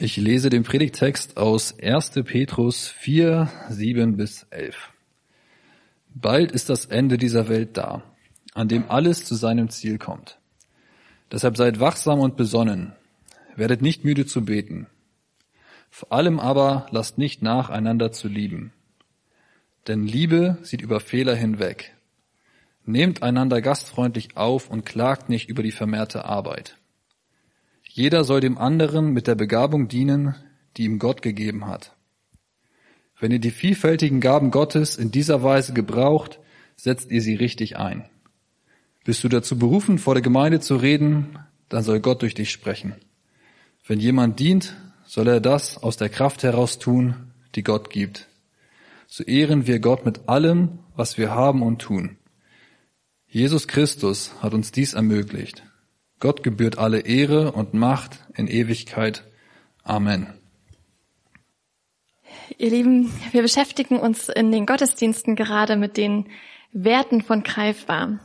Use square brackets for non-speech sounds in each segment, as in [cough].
Ich lese den Predigtext aus 1. Petrus 4, 7 bis 11. Bald ist das Ende dieser Welt da, an dem alles zu seinem Ziel kommt. Deshalb seid wachsam und besonnen, werdet nicht müde zu beten. Vor allem aber lasst nicht nach, einander zu lieben. Denn Liebe sieht über Fehler hinweg. Nehmt einander gastfreundlich auf und klagt nicht über die vermehrte Arbeit. Jeder soll dem anderen mit der Begabung dienen, die ihm Gott gegeben hat. Wenn ihr die vielfältigen Gaben Gottes in dieser Weise gebraucht, setzt ihr sie richtig ein. Bist du dazu berufen, vor der Gemeinde zu reden, dann soll Gott durch dich sprechen. Wenn jemand dient, soll er das aus der Kraft heraus tun, die Gott gibt. So ehren wir Gott mit allem, was wir haben und tun. Jesus Christus hat uns dies ermöglicht. Gott gebührt alle Ehre und Macht in Ewigkeit. Amen. Ihr Lieben, wir beschäftigen uns in den Gottesdiensten gerade mit den Werten von Greifbar,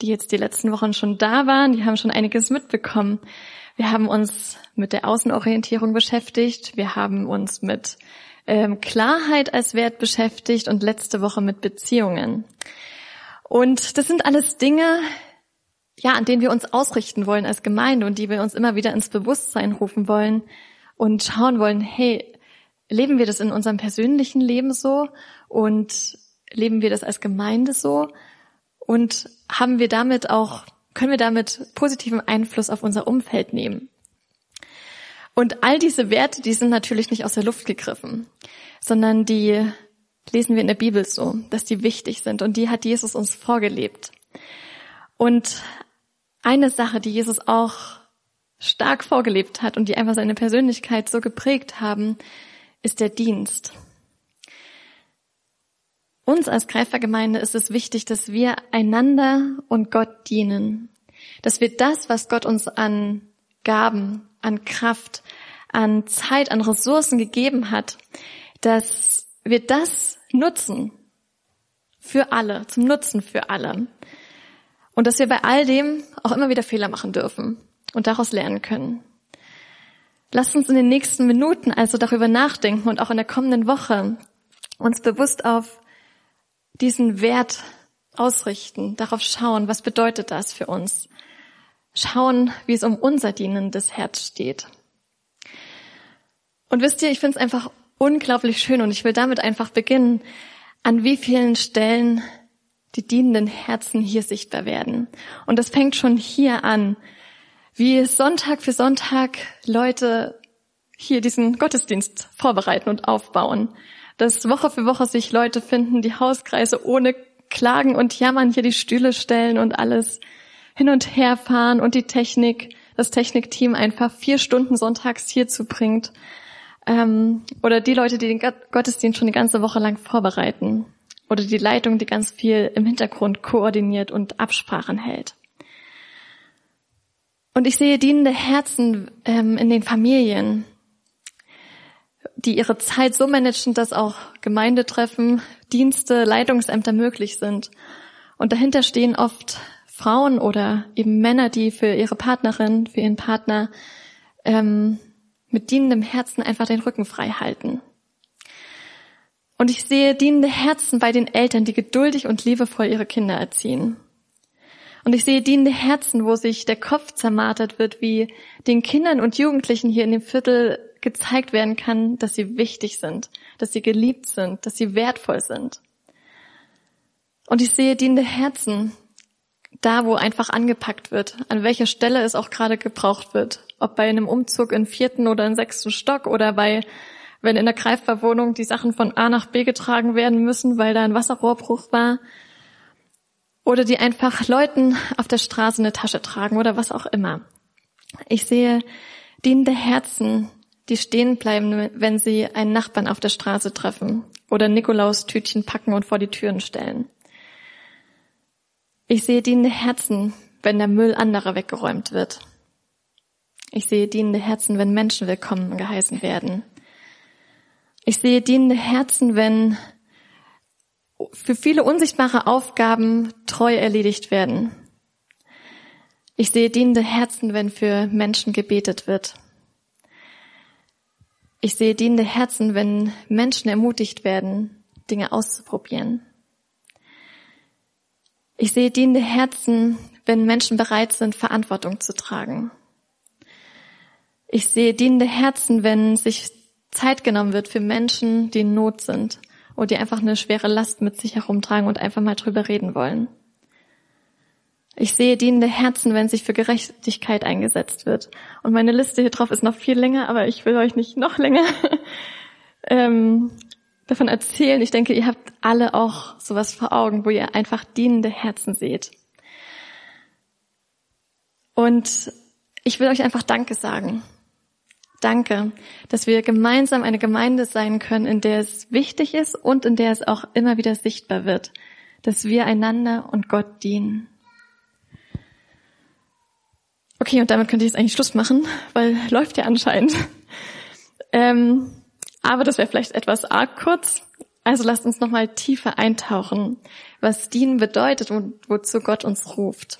die jetzt die letzten Wochen schon da waren. Die haben schon einiges mitbekommen. Wir haben uns mit der Außenorientierung beschäftigt. Wir haben uns mit ähm, Klarheit als Wert beschäftigt und letzte Woche mit Beziehungen. Und das sind alles Dinge, ja, an denen wir uns ausrichten wollen als Gemeinde und die wir uns immer wieder ins Bewusstsein rufen wollen und schauen wollen, hey, leben wir das in unserem persönlichen Leben so und leben wir das als Gemeinde so und haben wir damit auch, können wir damit positiven Einfluss auf unser Umfeld nehmen? Und all diese Werte, die sind natürlich nicht aus der Luft gegriffen, sondern die lesen wir in der Bibel so, dass die wichtig sind und die hat Jesus uns vorgelebt. Und eine Sache, die Jesus auch stark vorgelebt hat und die einfach seine Persönlichkeit so geprägt haben, ist der Dienst. Uns als Greifergemeinde ist es wichtig, dass wir einander und Gott dienen. Dass wir das, was Gott uns an Gaben, an Kraft, an Zeit, an Ressourcen gegeben hat, dass wir das nutzen für alle, zum Nutzen für alle. Und dass wir bei all dem auch immer wieder Fehler machen dürfen und daraus lernen können. Lasst uns in den nächsten Minuten also darüber nachdenken und auch in der kommenden Woche uns bewusst auf diesen Wert ausrichten, darauf schauen, was bedeutet das für uns. Schauen, wie es um unser dienendes Herz steht. Und wisst ihr, ich finde es einfach unglaublich schön und ich will damit einfach beginnen, an wie vielen Stellen die dienenden Herzen hier sichtbar werden. Und das fängt schon hier an, wie Sonntag für Sonntag Leute hier diesen Gottesdienst vorbereiten und aufbauen. Dass Woche für Woche sich Leute finden, die Hauskreise ohne Klagen und Jammern hier die Stühle stellen und alles hin und her fahren und die Technik, das Technikteam einfach vier Stunden sonntags hierzu bringt. Ähm, oder die Leute, die den Gottesdienst schon die ganze Woche lang vorbereiten oder die Leitung, die ganz viel im Hintergrund koordiniert und Absprachen hält. Und ich sehe dienende Herzen ähm, in den Familien, die ihre Zeit so managen, dass auch Gemeindetreffen, Dienste, Leitungsämter möglich sind. Und dahinter stehen oft Frauen oder eben Männer, die für ihre Partnerin, für ihren Partner ähm, mit dienendem Herzen einfach den Rücken frei halten. Und ich sehe dienende Herzen bei den Eltern, die geduldig und liebevoll ihre Kinder erziehen. Und ich sehe dienende Herzen, wo sich der Kopf zermartert wird, wie den Kindern und Jugendlichen hier in dem Viertel gezeigt werden kann, dass sie wichtig sind, dass sie geliebt sind, dass sie wertvoll sind. Und ich sehe dienende Herzen da, wo einfach angepackt wird, an welcher Stelle es auch gerade gebraucht wird. Ob bei einem Umzug in vierten oder in sechsten Stock oder bei wenn in der Greifverwohnung die Sachen von A nach B getragen werden müssen, weil da ein Wasserrohrbruch war. Oder die einfach Leuten auf der Straße eine Tasche tragen oder was auch immer. Ich sehe dienende Herzen, die stehen bleiben, wenn sie einen Nachbarn auf der Straße treffen oder Nikolaus Tütchen packen und vor die Türen stellen. Ich sehe dienende Herzen, wenn der Müll anderer weggeräumt wird. Ich sehe dienende Herzen, wenn Menschen willkommen geheißen werden. Ich sehe dienende Herzen, wenn für viele unsichtbare Aufgaben treu erledigt werden. Ich sehe dienende Herzen, wenn für Menschen gebetet wird. Ich sehe dienende Herzen, wenn Menschen ermutigt werden, Dinge auszuprobieren. Ich sehe dienende Herzen, wenn Menschen bereit sind, Verantwortung zu tragen. Ich sehe dienende Herzen, wenn sich Zeit genommen wird für Menschen, die in Not sind oder die einfach eine schwere Last mit sich herumtragen und einfach mal drüber reden wollen. Ich sehe dienende Herzen, wenn sich für Gerechtigkeit eingesetzt wird. Und meine Liste hier drauf ist noch viel länger, aber ich will euch nicht noch länger [laughs] ähm, davon erzählen. Ich denke, ihr habt alle auch sowas vor Augen, wo ihr einfach dienende Herzen seht. Und ich will euch einfach Danke sagen. Danke, dass wir gemeinsam eine Gemeinde sein können, in der es wichtig ist und in der es auch immer wieder sichtbar wird, dass wir einander und Gott dienen. Okay, und damit könnte ich jetzt eigentlich Schluss machen, weil läuft ja anscheinend. Ähm, aber das wäre vielleicht etwas arg kurz. Also lasst uns nochmal tiefer eintauchen, was dienen bedeutet und wozu Gott uns ruft.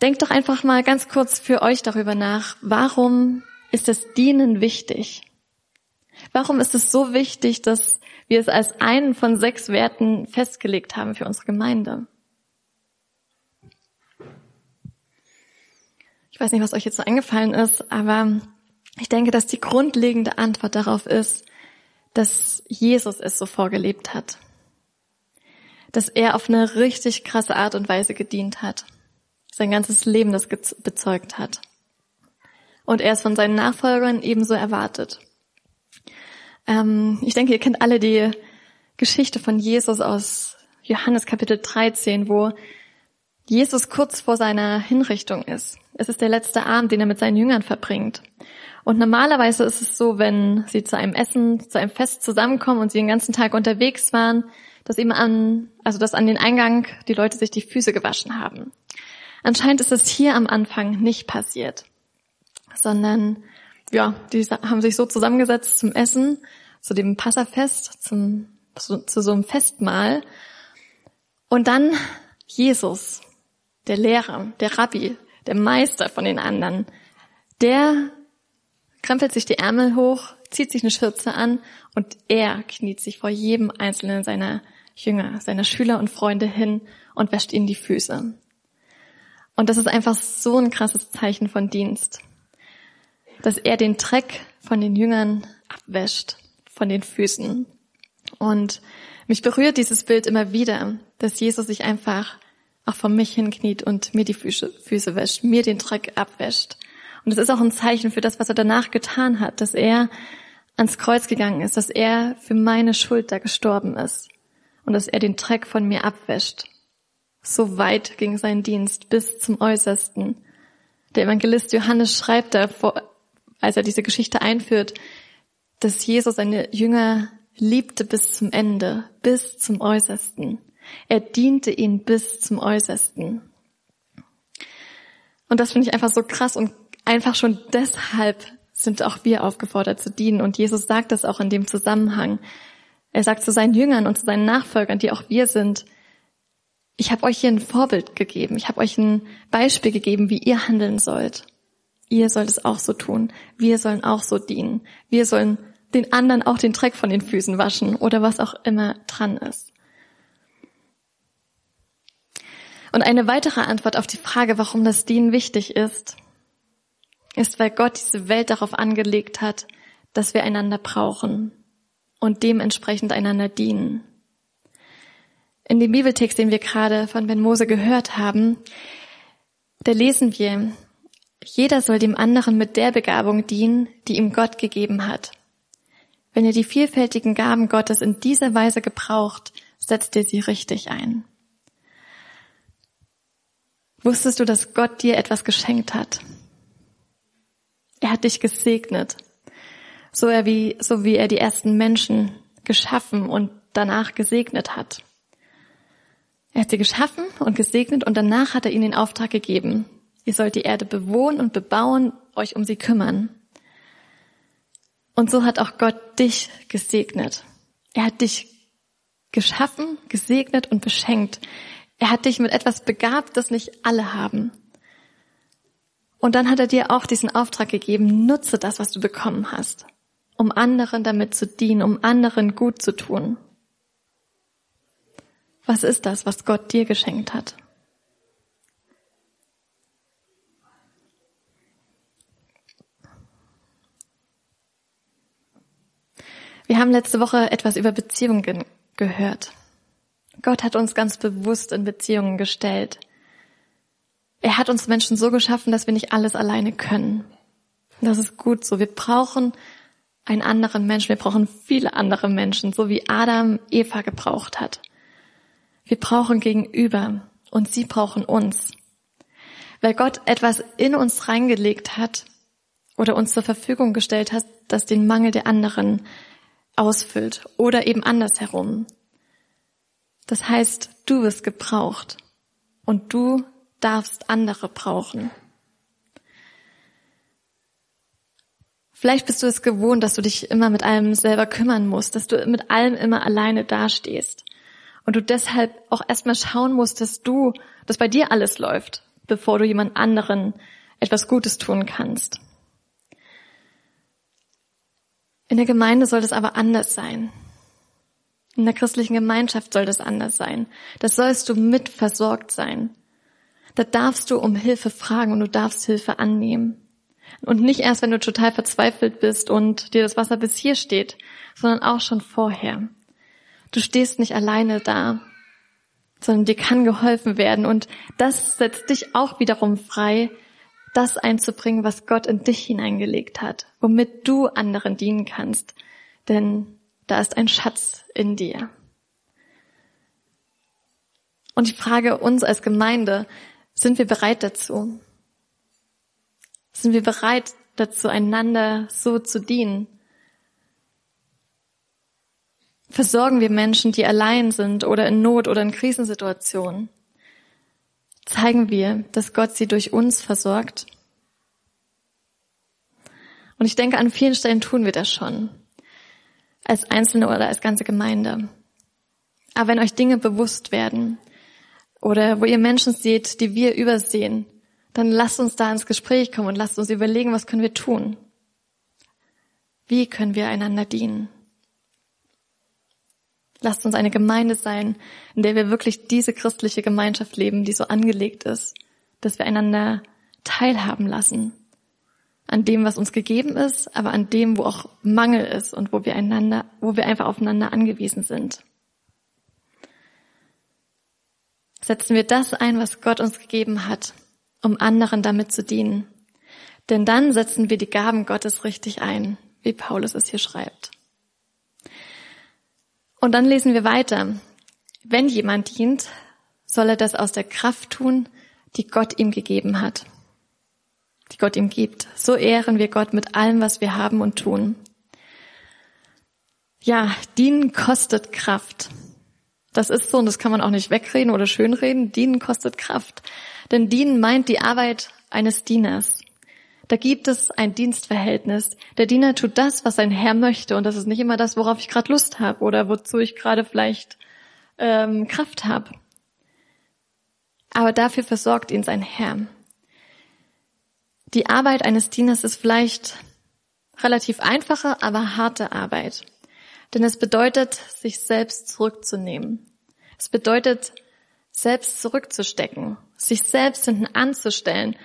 Denkt doch einfach mal ganz kurz für euch darüber nach, warum ist das Dienen wichtig? Warum ist es so wichtig, dass wir es als einen von sechs Werten festgelegt haben für unsere Gemeinde? Ich weiß nicht, was euch jetzt so eingefallen ist, aber ich denke, dass die grundlegende Antwort darauf ist, dass Jesus es so vorgelebt hat. Dass er auf eine richtig krasse Art und Weise gedient hat. Sein ganzes Leben das bezeugt hat und er es von seinen Nachfolgern ebenso erwartet. Ähm, ich denke, ihr kennt alle die Geschichte von Jesus aus Johannes Kapitel 13, wo Jesus kurz vor seiner Hinrichtung ist. Es ist der letzte Abend, den er mit seinen Jüngern verbringt. Und normalerweise ist es so, wenn sie zu einem Essen, zu einem Fest zusammenkommen und sie den ganzen Tag unterwegs waren, dass eben an, also dass an den Eingang die Leute sich die Füße gewaschen haben. Anscheinend ist es hier am Anfang nicht passiert sondern ja, die haben sich so zusammengesetzt zum Essen, zu dem Passafest, zum, zu, zu so einem Festmahl. Und dann Jesus, der Lehrer, der Rabbi, der Meister von den anderen, der krempelt sich die Ärmel hoch, zieht sich eine Schürze an und er kniet sich vor jedem einzelnen seiner Jünger, seiner Schüler und Freunde hin und wäscht ihnen die Füße. Und das ist einfach so ein krasses Zeichen von Dienst dass er den Dreck von den Jüngern abwäscht, von den Füßen. Und mich berührt dieses Bild immer wieder, dass Jesus sich einfach auch vor mich hinkniet und mir die Füße, Füße wäscht, mir den Dreck abwäscht. Und es ist auch ein Zeichen für das, was er danach getan hat, dass er ans Kreuz gegangen ist, dass er für meine Schuld da gestorben ist und dass er den Dreck von mir abwäscht. So weit ging sein Dienst bis zum Äußersten. Der Evangelist Johannes schreibt da als er diese Geschichte einführt, dass Jesus seine Jünger liebte bis zum Ende, bis zum Äußersten. Er diente ihnen bis zum Äußersten. Und das finde ich einfach so krass und einfach schon deshalb sind auch wir aufgefordert zu dienen. Und Jesus sagt das auch in dem Zusammenhang. Er sagt zu seinen Jüngern und zu seinen Nachfolgern, die auch wir sind, ich habe euch hier ein Vorbild gegeben, ich habe euch ein Beispiel gegeben, wie ihr handeln sollt. Ihr sollt es auch so tun. Wir sollen auch so dienen. Wir sollen den anderen auch den Dreck von den Füßen waschen oder was auch immer dran ist. Und eine weitere Antwort auf die Frage, warum das Dienen wichtig ist, ist, weil Gott diese Welt darauf angelegt hat, dass wir einander brauchen und dementsprechend einander dienen. In dem Bibeltext, den wir gerade von Ben Mose gehört haben, da lesen wir, jeder soll dem anderen mit der Begabung dienen, die ihm Gott gegeben hat. Wenn ihr die vielfältigen Gaben Gottes in dieser Weise gebraucht, setzt ihr sie richtig ein. Wusstest du, dass Gott dir etwas geschenkt hat? Er hat dich gesegnet, so, er wie, so wie er die ersten Menschen geschaffen und danach gesegnet hat. Er hat sie geschaffen und gesegnet und danach hat er ihnen den Auftrag gegeben, Ihr sollt die Erde bewohnen und bebauen, euch um sie kümmern. Und so hat auch Gott dich gesegnet. Er hat dich geschaffen, gesegnet und beschenkt. Er hat dich mit etwas begabt, das nicht alle haben. Und dann hat er dir auch diesen Auftrag gegeben, nutze das, was du bekommen hast. um anderen damit zu dienen, um anderen gut zu tun. Was ist das, was Gott dir geschenkt hat? Wir haben letzte Woche etwas über Beziehungen gehört. Gott hat uns ganz bewusst in Beziehungen gestellt. Er hat uns Menschen so geschaffen, dass wir nicht alles alleine können. Das ist gut so. Wir brauchen einen anderen Menschen. Wir brauchen viele andere Menschen, so wie Adam Eva gebraucht hat. Wir brauchen Gegenüber und sie brauchen uns. Weil Gott etwas in uns reingelegt hat oder uns zur Verfügung gestellt hat, das den Mangel der anderen ausfüllt oder eben andersherum. Das heißt, du wirst gebraucht und du darfst andere brauchen. Vielleicht bist du es gewohnt, dass du dich immer mit allem selber kümmern musst, dass du mit allem immer alleine dastehst und du deshalb auch erstmal schauen musst, dass du, dass bei dir alles läuft, bevor du jemand anderen etwas Gutes tun kannst. In der Gemeinde soll das aber anders sein. In der christlichen Gemeinschaft soll das anders sein. Das sollst du mit versorgt sein. Da darfst du um Hilfe fragen und du darfst Hilfe annehmen. Und nicht erst, wenn du total verzweifelt bist und dir das Wasser bis hier steht, sondern auch schon vorher. Du stehst nicht alleine da, sondern dir kann geholfen werden. Und das setzt dich auch wiederum frei, das einzubringen, was Gott in dich hineingelegt hat, womit du anderen dienen kannst. Denn da ist ein Schatz in dir. Und ich frage uns als Gemeinde, sind wir bereit dazu? Sind wir bereit dazu, einander so zu dienen? Versorgen wir Menschen, die allein sind oder in Not oder in Krisensituationen? Zeigen wir, dass Gott sie durch uns versorgt. Und ich denke, an vielen Stellen tun wir das schon. Als Einzelne oder als ganze Gemeinde. Aber wenn euch Dinge bewusst werden oder wo ihr Menschen seht, die wir übersehen, dann lasst uns da ins Gespräch kommen und lasst uns überlegen, was können wir tun? Wie können wir einander dienen? Lasst uns eine Gemeinde sein, in der wir wirklich diese christliche Gemeinschaft leben, die so angelegt ist, dass wir einander teilhaben lassen an dem, was uns gegeben ist, aber an dem, wo auch Mangel ist und wo wir einander, wo wir einfach aufeinander angewiesen sind. Setzen wir das ein, was Gott uns gegeben hat, um anderen damit zu dienen. Denn dann setzen wir die Gaben Gottes richtig ein, wie Paulus es hier schreibt. Und dann lesen wir weiter. Wenn jemand dient, soll er das aus der Kraft tun, die Gott ihm gegeben hat, die Gott ihm gibt. So ehren wir Gott mit allem, was wir haben und tun. Ja, dienen kostet Kraft. Das ist so und das kann man auch nicht wegreden oder schönreden. Dienen kostet Kraft. Denn dienen meint die Arbeit eines Dieners. Da gibt es ein Dienstverhältnis. Der Diener tut das, was sein Herr möchte, und das ist nicht immer das, worauf ich gerade Lust habe oder wozu ich gerade vielleicht ähm, Kraft habe. Aber dafür versorgt ihn sein Herr. Die Arbeit eines Dieners ist vielleicht relativ einfache, aber harte Arbeit. Denn es bedeutet, sich selbst zurückzunehmen. Es bedeutet, selbst zurückzustecken, sich selbst hinten anzustellen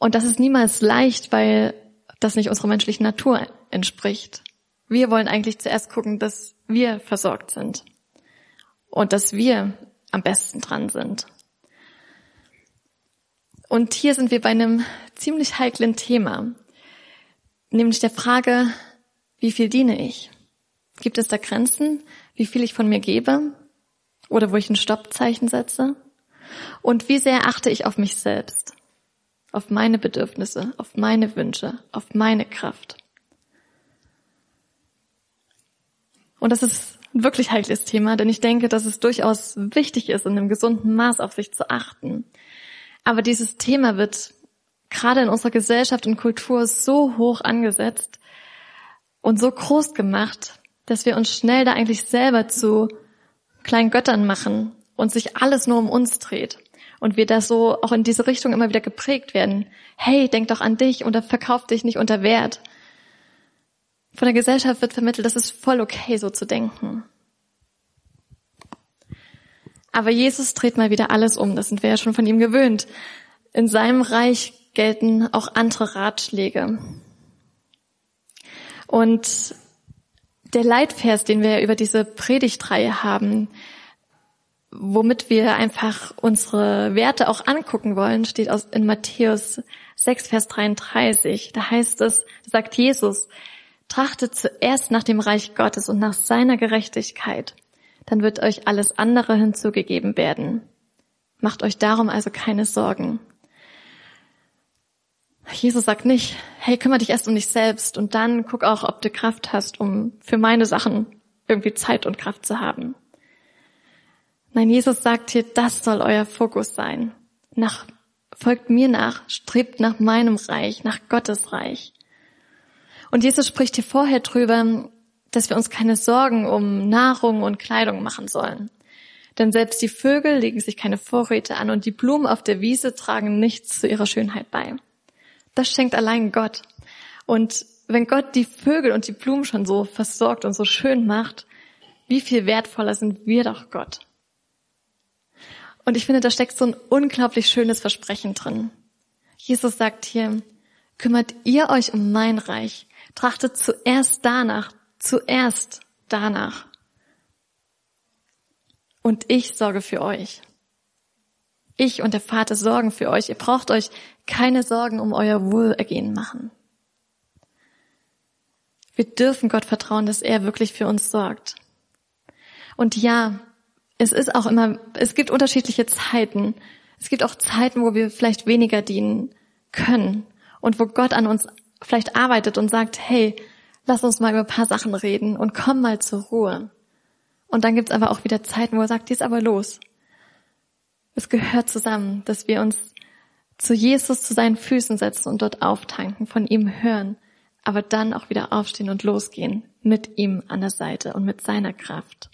und das ist niemals leicht, weil das nicht unserer menschlichen Natur entspricht. Wir wollen eigentlich zuerst gucken, dass wir versorgt sind und dass wir am besten dran sind. Und hier sind wir bei einem ziemlich heiklen Thema, nämlich der Frage, wie viel diene ich? Gibt es da Grenzen, wie viel ich von mir gebe oder wo ich ein Stoppzeichen setze? Und wie sehr achte ich auf mich selbst? Auf meine Bedürfnisse, auf meine Wünsche, auf meine Kraft. Und das ist ein wirklich heikles Thema, denn ich denke, dass es durchaus wichtig ist, in einem gesunden Maß auf sich zu achten. Aber dieses Thema wird gerade in unserer Gesellschaft und Kultur so hoch angesetzt und so groß gemacht, dass wir uns schnell da eigentlich selber zu kleinen Göttern machen und sich alles nur um uns dreht und wir da so auch in diese Richtung immer wieder geprägt werden. Hey, denk doch an dich oder verkauf dich nicht unter Wert. Von der Gesellschaft wird vermittelt, das ist voll okay, so zu denken. Aber Jesus dreht mal wieder alles um, das sind wir ja schon von ihm gewöhnt. In seinem Reich gelten auch andere Ratschläge. Und der Leitvers, den wir über diese Predigtreihe haben, womit wir einfach unsere Werte auch angucken wollen, steht aus, in Matthäus 6, Vers 33. Da heißt es, sagt Jesus, trachtet zuerst nach dem Reich Gottes und nach seiner Gerechtigkeit dann wird euch alles andere hinzugegeben werden. Macht euch darum also keine Sorgen. Jesus sagt nicht, hey, kümmere dich erst um dich selbst und dann guck auch, ob du Kraft hast, um für meine Sachen irgendwie Zeit und Kraft zu haben. Nein, Jesus sagt hier, das soll euer Fokus sein. Nach, folgt mir nach, strebt nach meinem Reich, nach Gottes Reich. Und Jesus spricht hier vorher drüber, dass wir uns keine Sorgen um Nahrung und Kleidung machen sollen. Denn selbst die Vögel legen sich keine Vorräte an und die Blumen auf der Wiese tragen nichts zu ihrer Schönheit bei. Das schenkt allein Gott. Und wenn Gott die Vögel und die Blumen schon so versorgt und so schön macht, wie viel wertvoller sind wir doch Gott. Und ich finde, da steckt so ein unglaublich schönes Versprechen drin. Jesus sagt hier, kümmert ihr euch um mein Reich, trachtet zuerst danach, zuerst danach. Und ich sorge für euch. Ich und der Vater sorgen für euch. Ihr braucht euch keine Sorgen um euer Wohlergehen machen. Wir dürfen Gott vertrauen, dass er wirklich für uns sorgt. Und ja, es ist auch immer, es gibt unterschiedliche Zeiten. Es gibt auch Zeiten, wo wir vielleicht weniger dienen können und wo Gott an uns vielleicht arbeitet und sagt, hey, lass uns mal über ein paar Sachen reden und komm mal zur Ruhe. Und dann gibt's aber auch wieder Zeiten, wo er sagt, ist aber los. Es gehört zusammen, dass wir uns zu Jesus zu seinen Füßen setzen und dort auftanken, von ihm hören, aber dann auch wieder aufstehen und losgehen mit ihm an der Seite und mit seiner Kraft.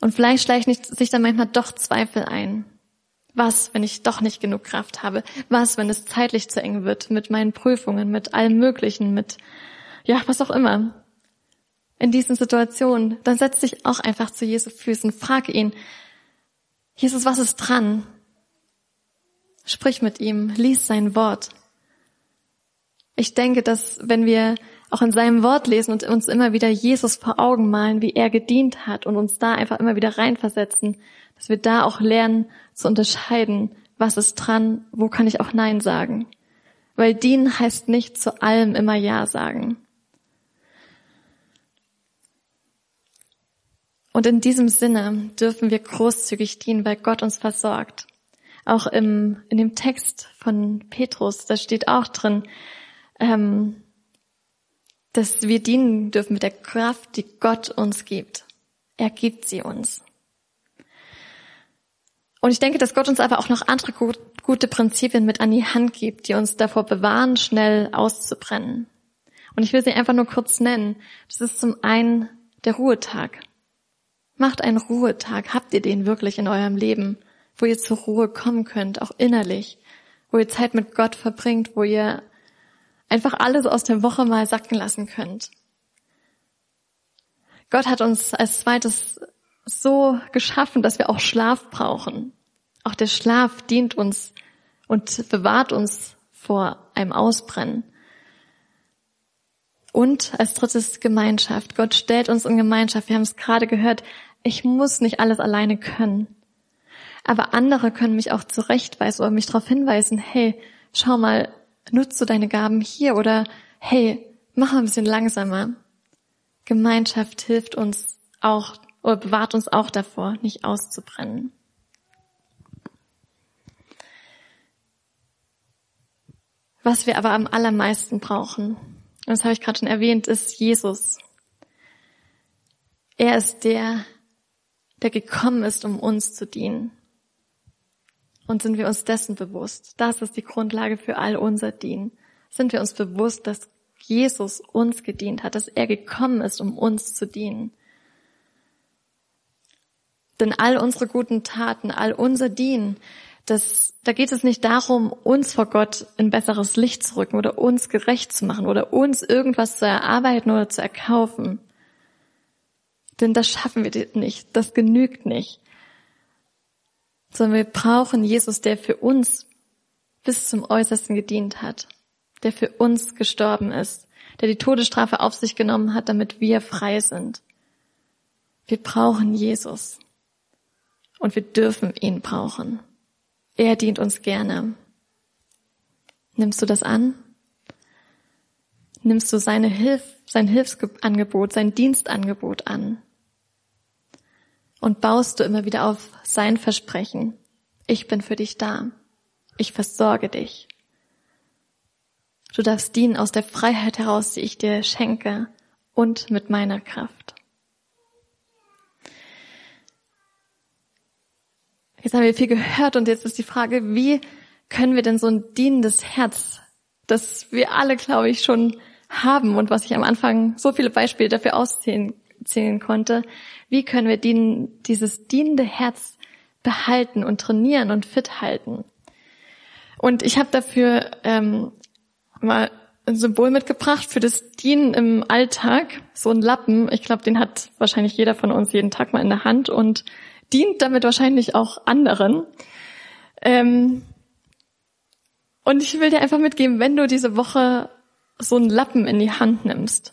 Und vielleicht schleicht sich dann manchmal doch Zweifel ein. Was, wenn ich doch nicht genug Kraft habe? Was, wenn es zeitlich zu eng wird mit meinen Prüfungen, mit allem Möglichen, mit, ja, was auch immer? In diesen Situationen, dann setz dich auch einfach zu Jesu Füßen, frag ihn, Jesus, was ist dran? Sprich mit ihm, lies sein Wort. Ich denke, dass wenn wir auch in seinem Wort lesen und uns immer wieder Jesus vor Augen malen, wie er gedient hat und uns da einfach immer wieder reinversetzen, dass wir da auch lernen zu unterscheiden, was ist dran, wo kann ich auch Nein sagen. Weil dienen heißt nicht zu allem immer Ja sagen. Und in diesem Sinne dürfen wir großzügig dienen, weil Gott uns versorgt. Auch im, in dem Text von Petrus, da steht auch drin, ähm, dass wir dienen dürfen mit der Kraft, die Gott uns gibt. Er gibt sie uns. Und ich denke, dass Gott uns aber auch noch andere gut, gute Prinzipien mit an die Hand gibt, die uns davor bewahren, schnell auszubrennen. Und ich will sie einfach nur kurz nennen. Das ist zum einen der Ruhetag. Macht einen Ruhetag. Habt ihr den wirklich in eurem Leben, wo ihr zur Ruhe kommen könnt, auch innerlich, wo ihr Zeit mit Gott verbringt, wo ihr einfach alles aus der Woche mal sacken lassen könnt. Gott hat uns als zweites so geschaffen, dass wir auch Schlaf brauchen. Auch der Schlaf dient uns und bewahrt uns vor einem Ausbrennen. Und als drittes Gemeinschaft. Gott stellt uns in Gemeinschaft. Wir haben es gerade gehört. Ich muss nicht alles alleine können. Aber andere können mich auch zurechtweisen oder mich darauf hinweisen, hey, schau mal, nutzt du deine Gaben hier oder hey, mach mal ein bisschen langsamer. Gemeinschaft hilft uns auch oder bewahrt uns auch davor, nicht auszubrennen. Was wir aber am allermeisten brauchen, und das habe ich gerade schon erwähnt, ist Jesus. Er ist der, der gekommen ist, um uns zu dienen. Und sind wir uns dessen bewusst? Das ist die Grundlage für all unser Dienen. Sind wir uns bewusst, dass Jesus uns gedient hat, dass er gekommen ist, um uns zu dienen? Denn all unsere guten Taten, all unser Dienen, Das, da geht es nicht darum, uns vor Gott in besseres Licht zu rücken oder uns gerecht zu machen oder uns irgendwas zu erarbeiten oder zu erkaufen. Denn das schaffen wir nicht, das genügt nicht. Sondern wir brauchen Jesus, der für uns bis zum Äußersten gedient hat, der für uns gestorben ist, der die Todesstrafe auf sich genommen hat, damit wir frei sind. Wir brauchen Jesus und wir dürfen ihn brauchen. Er dient uns gerne. Nimmst du das an? Nimmst du seine Hilf, sein Hilfsangebot, sein Dienstangebot an? Und baust du immer wieder auf sein Versprechen. Ich bin für dich da. Ich versorge dich. Du darfst dienen aus der Freiheit heraus, die ich dir schenke und mit meiner Kraft. Jetzt haben wir viel gehört und jetzt ist die Frage, wie können wir denn so ein dienendes Herz, das wir alle, glaube ich, schon haben und was ich am Anfang so viele Beispiele dafür auszählen zählen konnte, wie können wir dienen, dieses dienende Herz behalten und trainieren und fit halten? Und ich habe dafür ähm, mal ein Symbol mitgebracht für das Dienen im Alltag, so ein Lappen. Ich glaube, den hat wahrscheinlich jeder von uns jeden Tag mal in der Hand und dient damit wahrscheinlich auch anderen. Ähm, und ich will dir einfach mitgeben, wenn du diese Woche so einen Lappen in die Hand nimmst,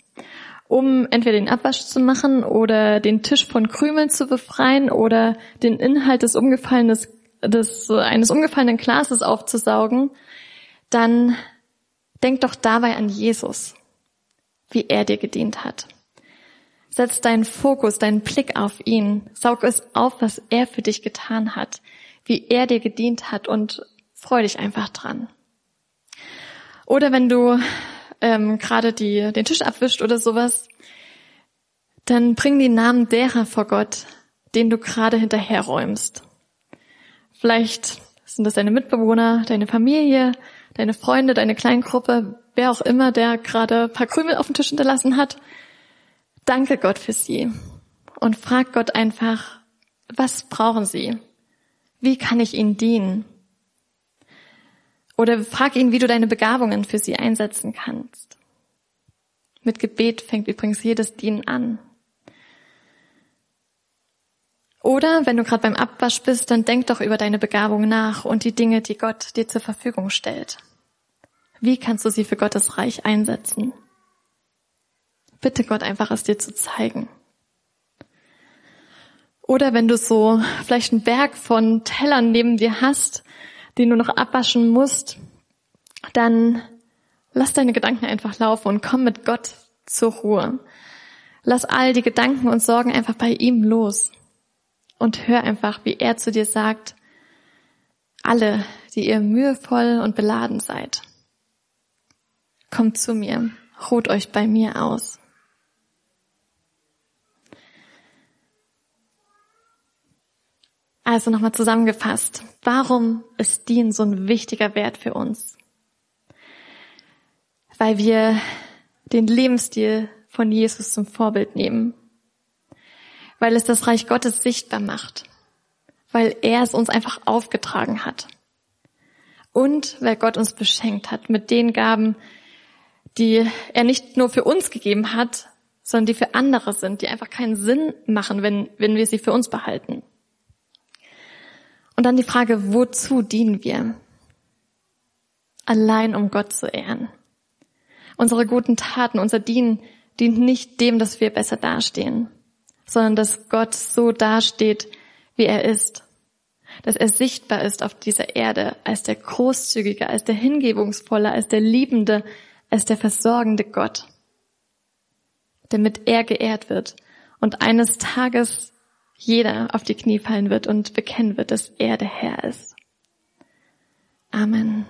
um entweder den Abwasch zu machen oder den Tisch von Krümeln zu befreien oder den Inhalt des umgefallenen, des, eines umgefallenen Glases aufzusaugen, dann denk doch dabei an Jesus, wie er dir gedient hat. Setz deinen Fokus, deinen Blick auf ihn. Saug es auf, was er für dich getan hat, wie er dir gedient hat und freu dich einfach dran. Oder wenn du ähm, gerade die, den Tisch abwischt oder sowas, dann bring die Namen derer vor Gott, denen du gerade hinterherräumst. Vielleicht sind das deine Mitbewohner, deine Familie, deine Freunde, deine Kleingruppe, wer auch immer, der gerade ein paar Krümel auf dem Tisch hinterlassen hat. Danke Gott für sie und frag Gott einfach, was brauchen sie? Wie kann ich ihnen dienen? Oder frag ihn, wie du deine Begabungen für sie einsetzen kannst. Mit Gebet fängt übrigens jedes Dienen an. Oder wenn du gerade beim Abwasch bist, dann denk doch über deine Begabung nach und die Dinge, die Gott dir zur Verfügung stellt. Wie kannst du sie für Gottes Reich einsetzen? Bitte Gott einfach es dir zu zeigen. Oder wenn du so vielleicht einen Berg von Tellern neben dir hast, den du noch abwaschen musst, dann lass deine Gedanken einfach laufen und komm mit Gott zur Ruhe. Lass all die Gedanken und Sorgen einfach bei ihm los und hör einfach, wie er zu dir sagt, alle, die ihr mühevoll und beladen seid, kommt zu mir, ruht euch bei mir aus. Also nochmal zusammengefasst. Warum ist Dien so ein wichtiger Wert für uns? Weil wir den Lebensstil von Jesus zum Vorbild nehmen. Weil es das Reich Gottes sichtbar macht. Weil er es uns einfach aufgetragen hat. Und weil Gott uns beschenkt hat mit den Gaben, die er nicht nur für uns gegeben hat, sondern die für andere sind, die einfach keinen Sinn machen, wenn, wenn wir sie für uns behalten. Und dann die Frage, wozu dienen wir? Allein um Gott zu ehren. Unsere guten Taten, unser Dienen dient nicht dem, dass wir besser dastehen, sondern dass Gott so dasteht, wie er ist. Dass er sichtbar ist auf dieser Erde als der großzügige, als der hingebungsvolle, als der liebende, als der versorgende Gott. Damit er geehrt wird und eines Tages jeder auf die Knie fallen wird und bekennen wird, dass er der Herr ist. Amen.